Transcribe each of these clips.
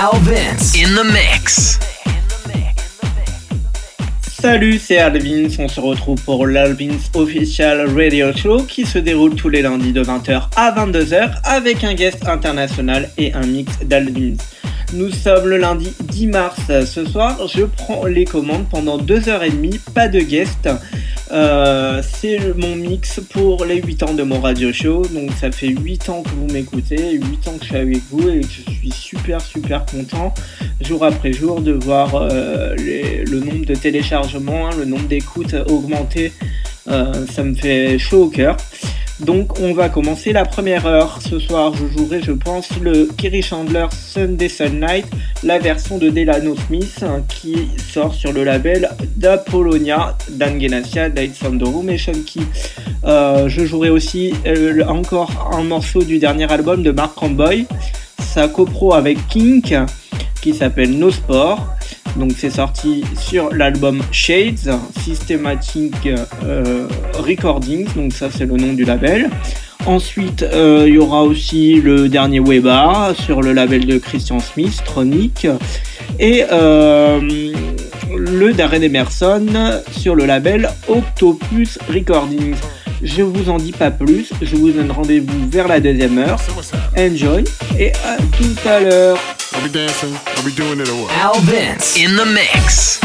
Al Vince in the mix. Salut, c'est Alvins. On se retrouve pour l'Alvins Official Radio Show qui se déroule tous les lundis de 20h à 22h avec un guest international et un mix d'Alvins. Nous sommes le lundi 10 mars. Ce soir, je prends les commandes pendant 2h30, pas de guest. Euh, c'est mon mix pour les 8 ans de mon radio show. Donc ça fait 8 ans que vous m'écoutez, 8 ans que je suis avec vous et je suis super super content jour après jour de voir euh, le nombre de téléchargements, le nombre d'écoutes augmenter. Euh, ça me fait chaud au cœur. Donc on va commencer la première heure. Ce soir je jouerai je pense le Kerry Chandler Sunday Sun Night, la version de Delano Smith hein, qui sort sur le label d'Apollonia, Dan Genasia, Room et. Euh, je jouerai aussi euh, encore un morceau du dernier album de Mark Ramboy, sa copro avec Kink qui s'appelle No Sport. Donc c'est sorti sur l'album Shades, Systematic euh, Recordings, donc ça c'est le nom du label. Ensuite, euh, il y aura aussi le dernier Webar sur le label de Christian Smith, Tronic. Et euh, le Darren Emerson sur le label Octopus Recordings. Je vous en dis pas plus, je vous donne rendez-vous vers la deuxième heure. Enjoy et à tout à l'heure. Are we dancing? Are we doing it or what? Al Vince in the mix.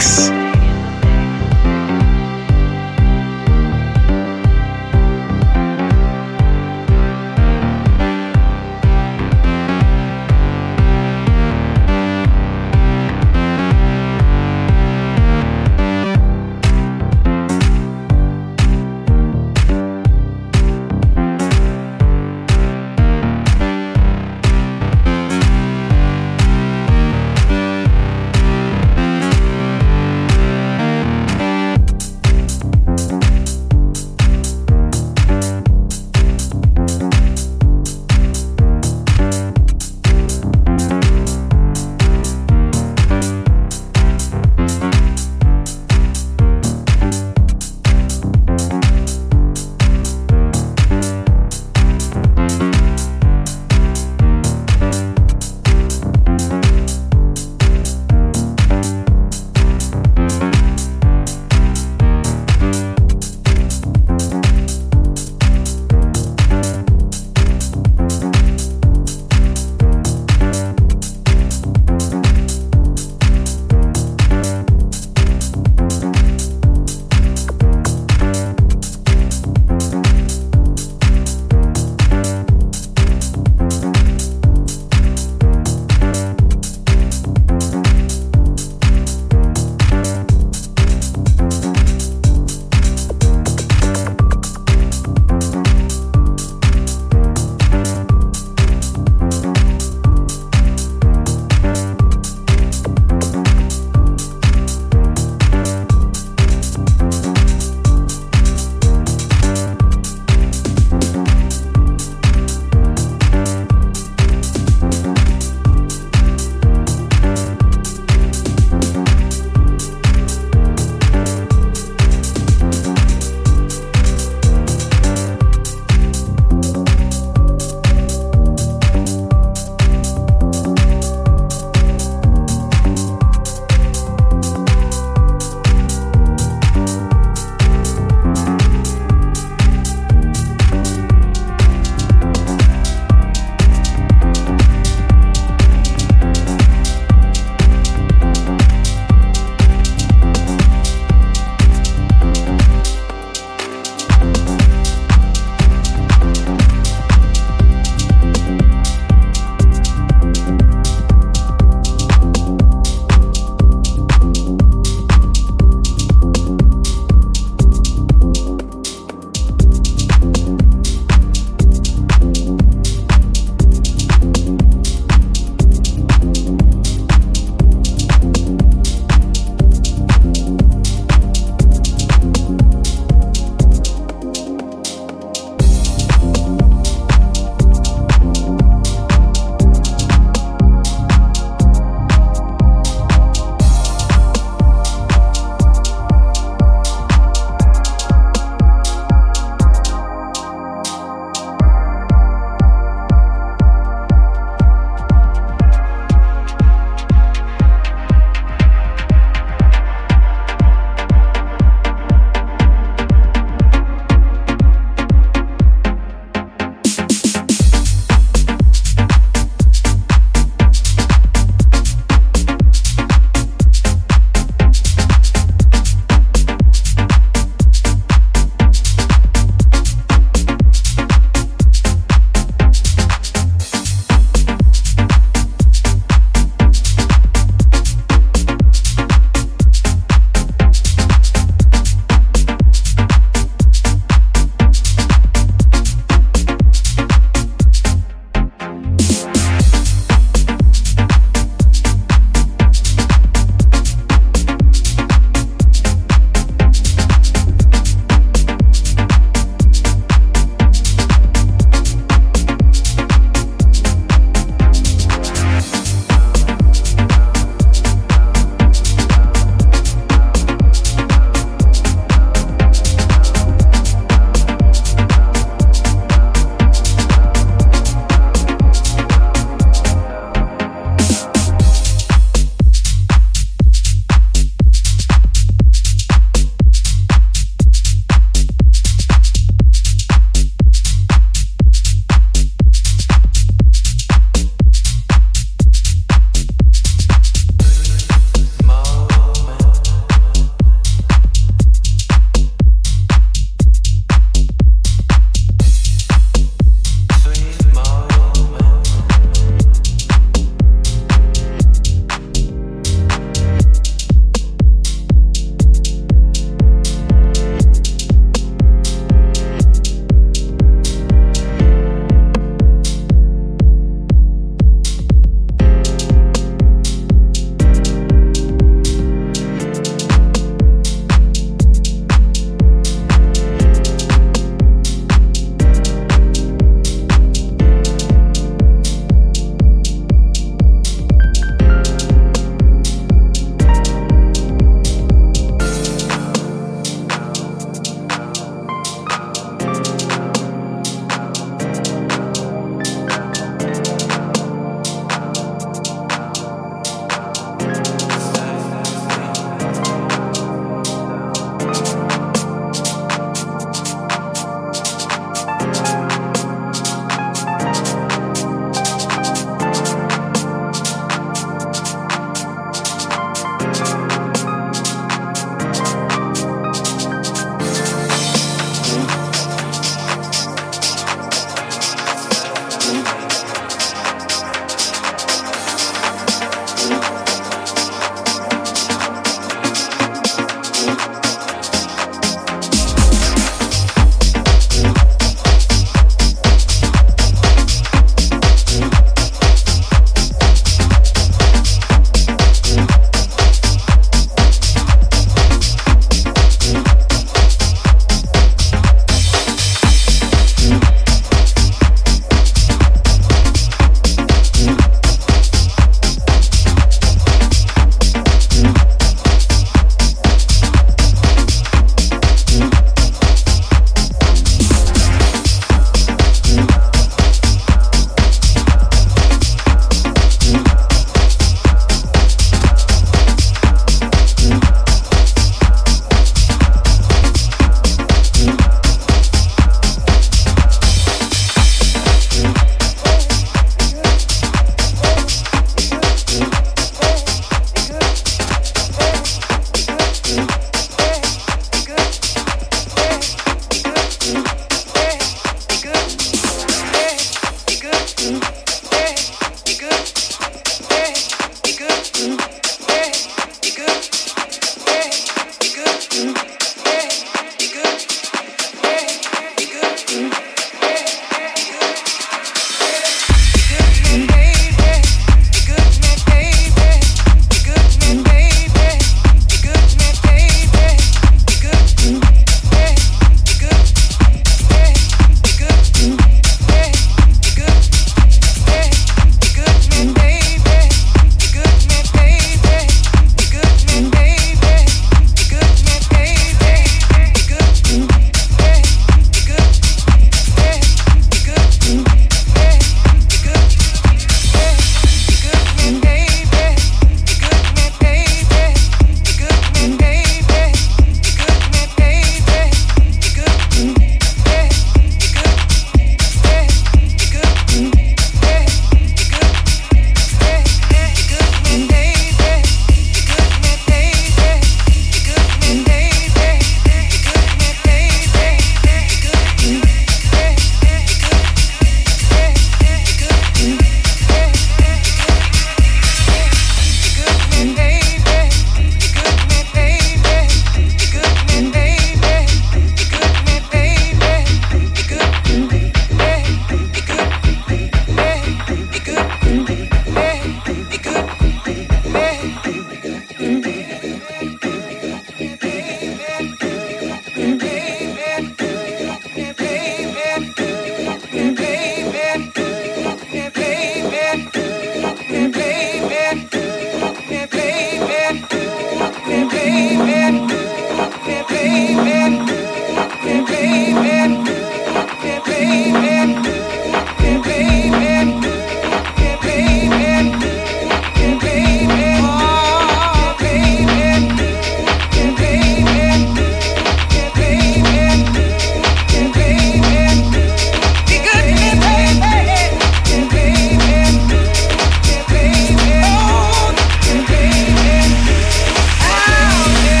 Mix.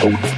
Out.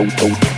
oh, oh.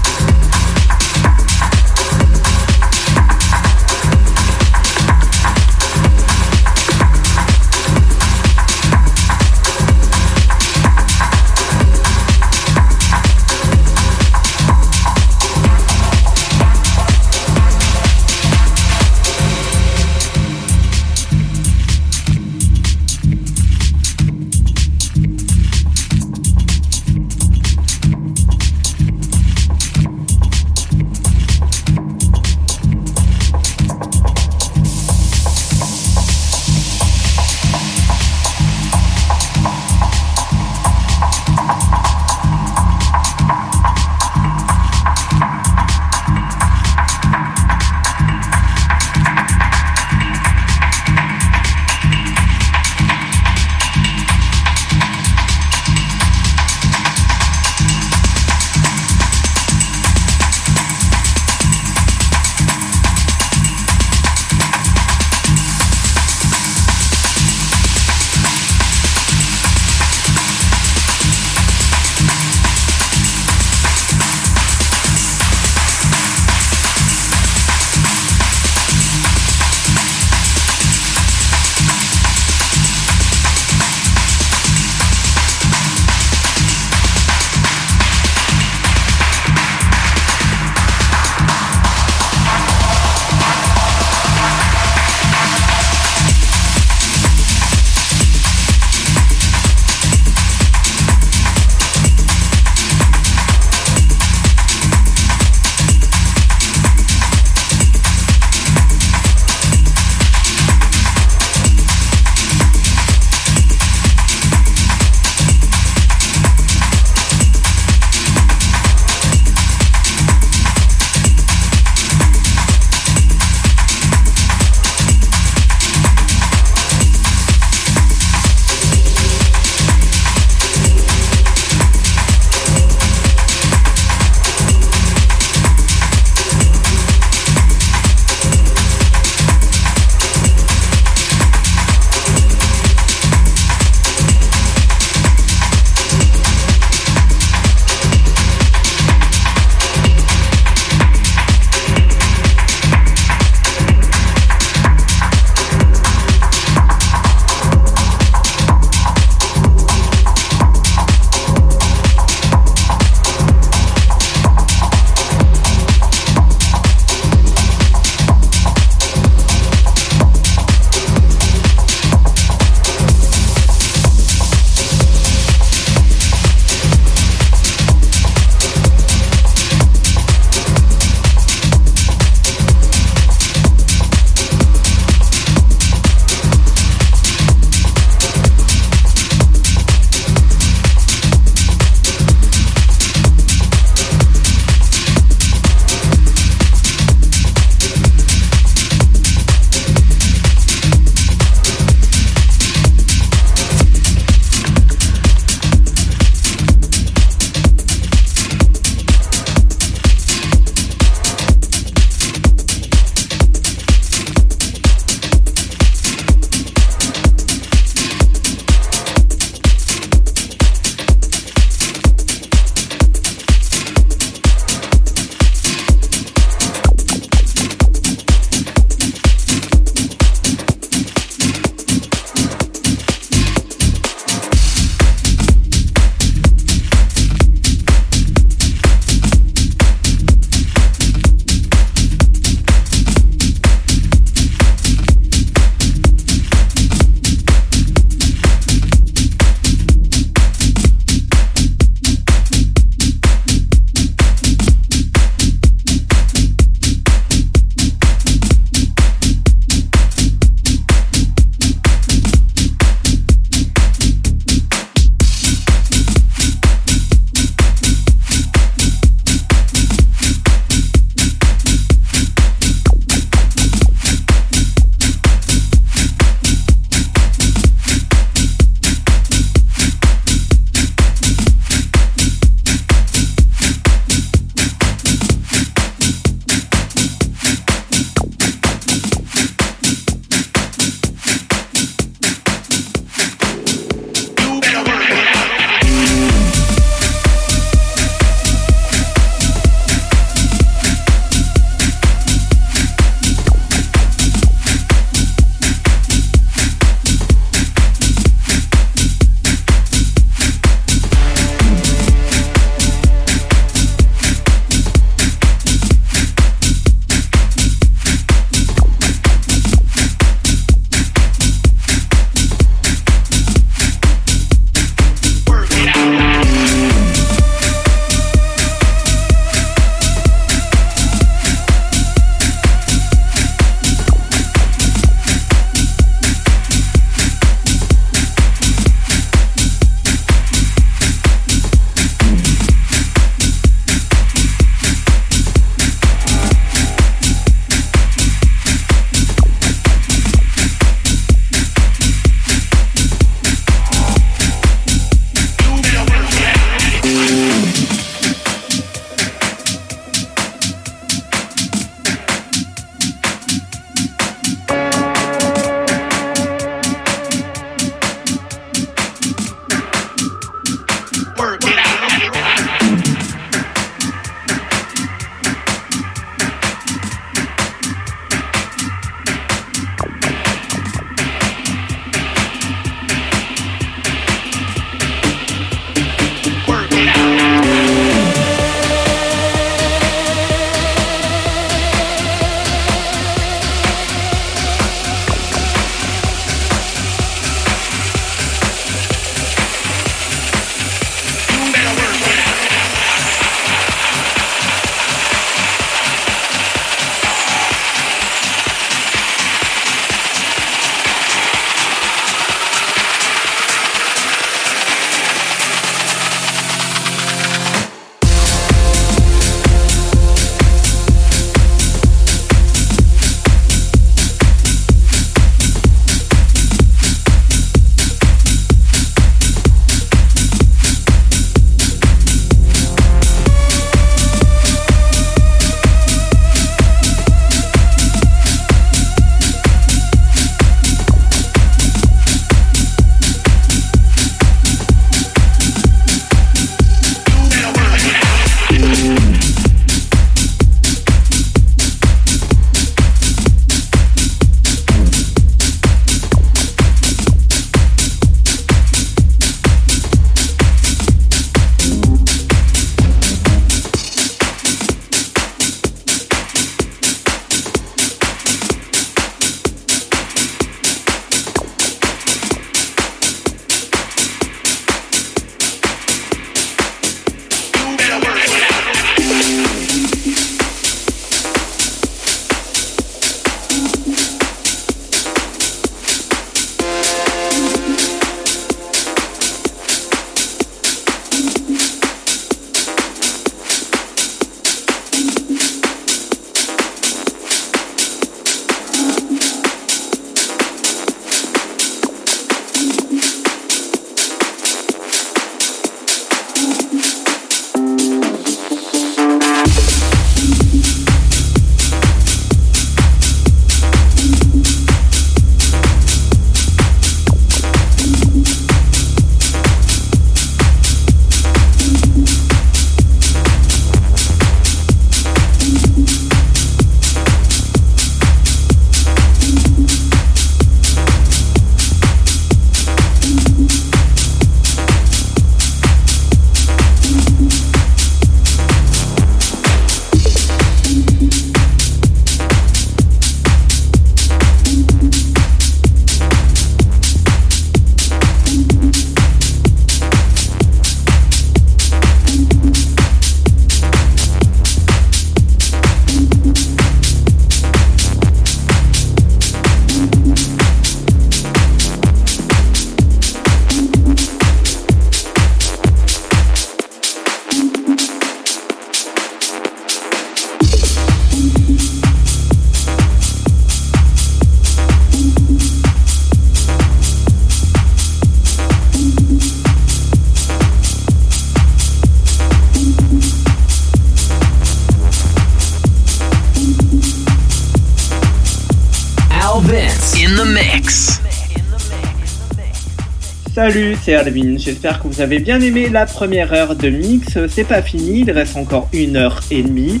C'est Alvin. J'espère que vous avez bien aimé la première heure de mix. C'est pas fini, il reste encore une heure et demie.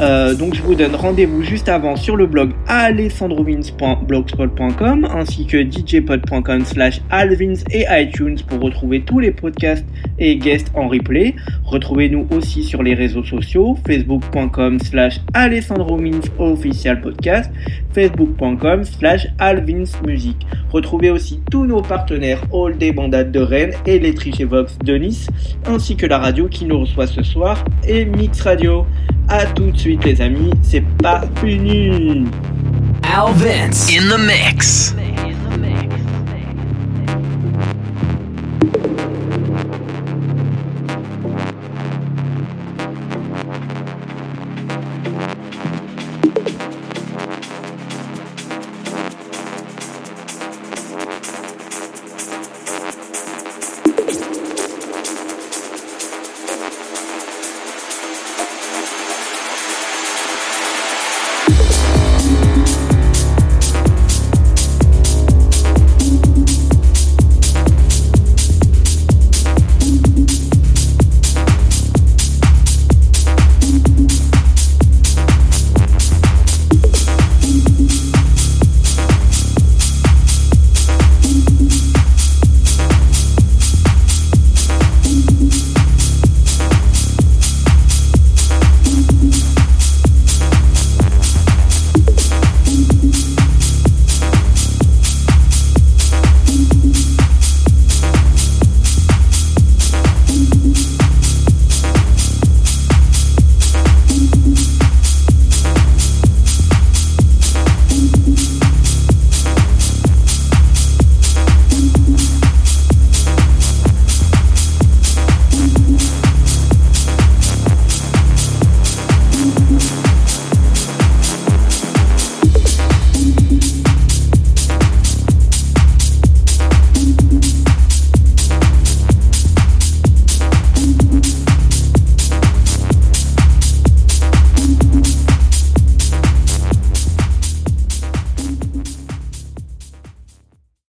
Euh, donc je vous donne rendez-vous juste avant sur le blog alessandrovins.blogspot.com ainsi que djpod.com slash alvins et iTunes pour retrouver tous les podcasts et guests en replay. Retrouvez-nous aussi sur les réseaux sociaux facebook.com slash official podcast facebook.com slash alvinsmusic. Retrouvez aussi tous nos partenaires All Day Bandade de Rennes et les Vox de Nice ainsi que la radio qui nous reçoit ce soir et Mix Radio. A tout de suite les amis, c'est pas fini. Al Vince in the mix.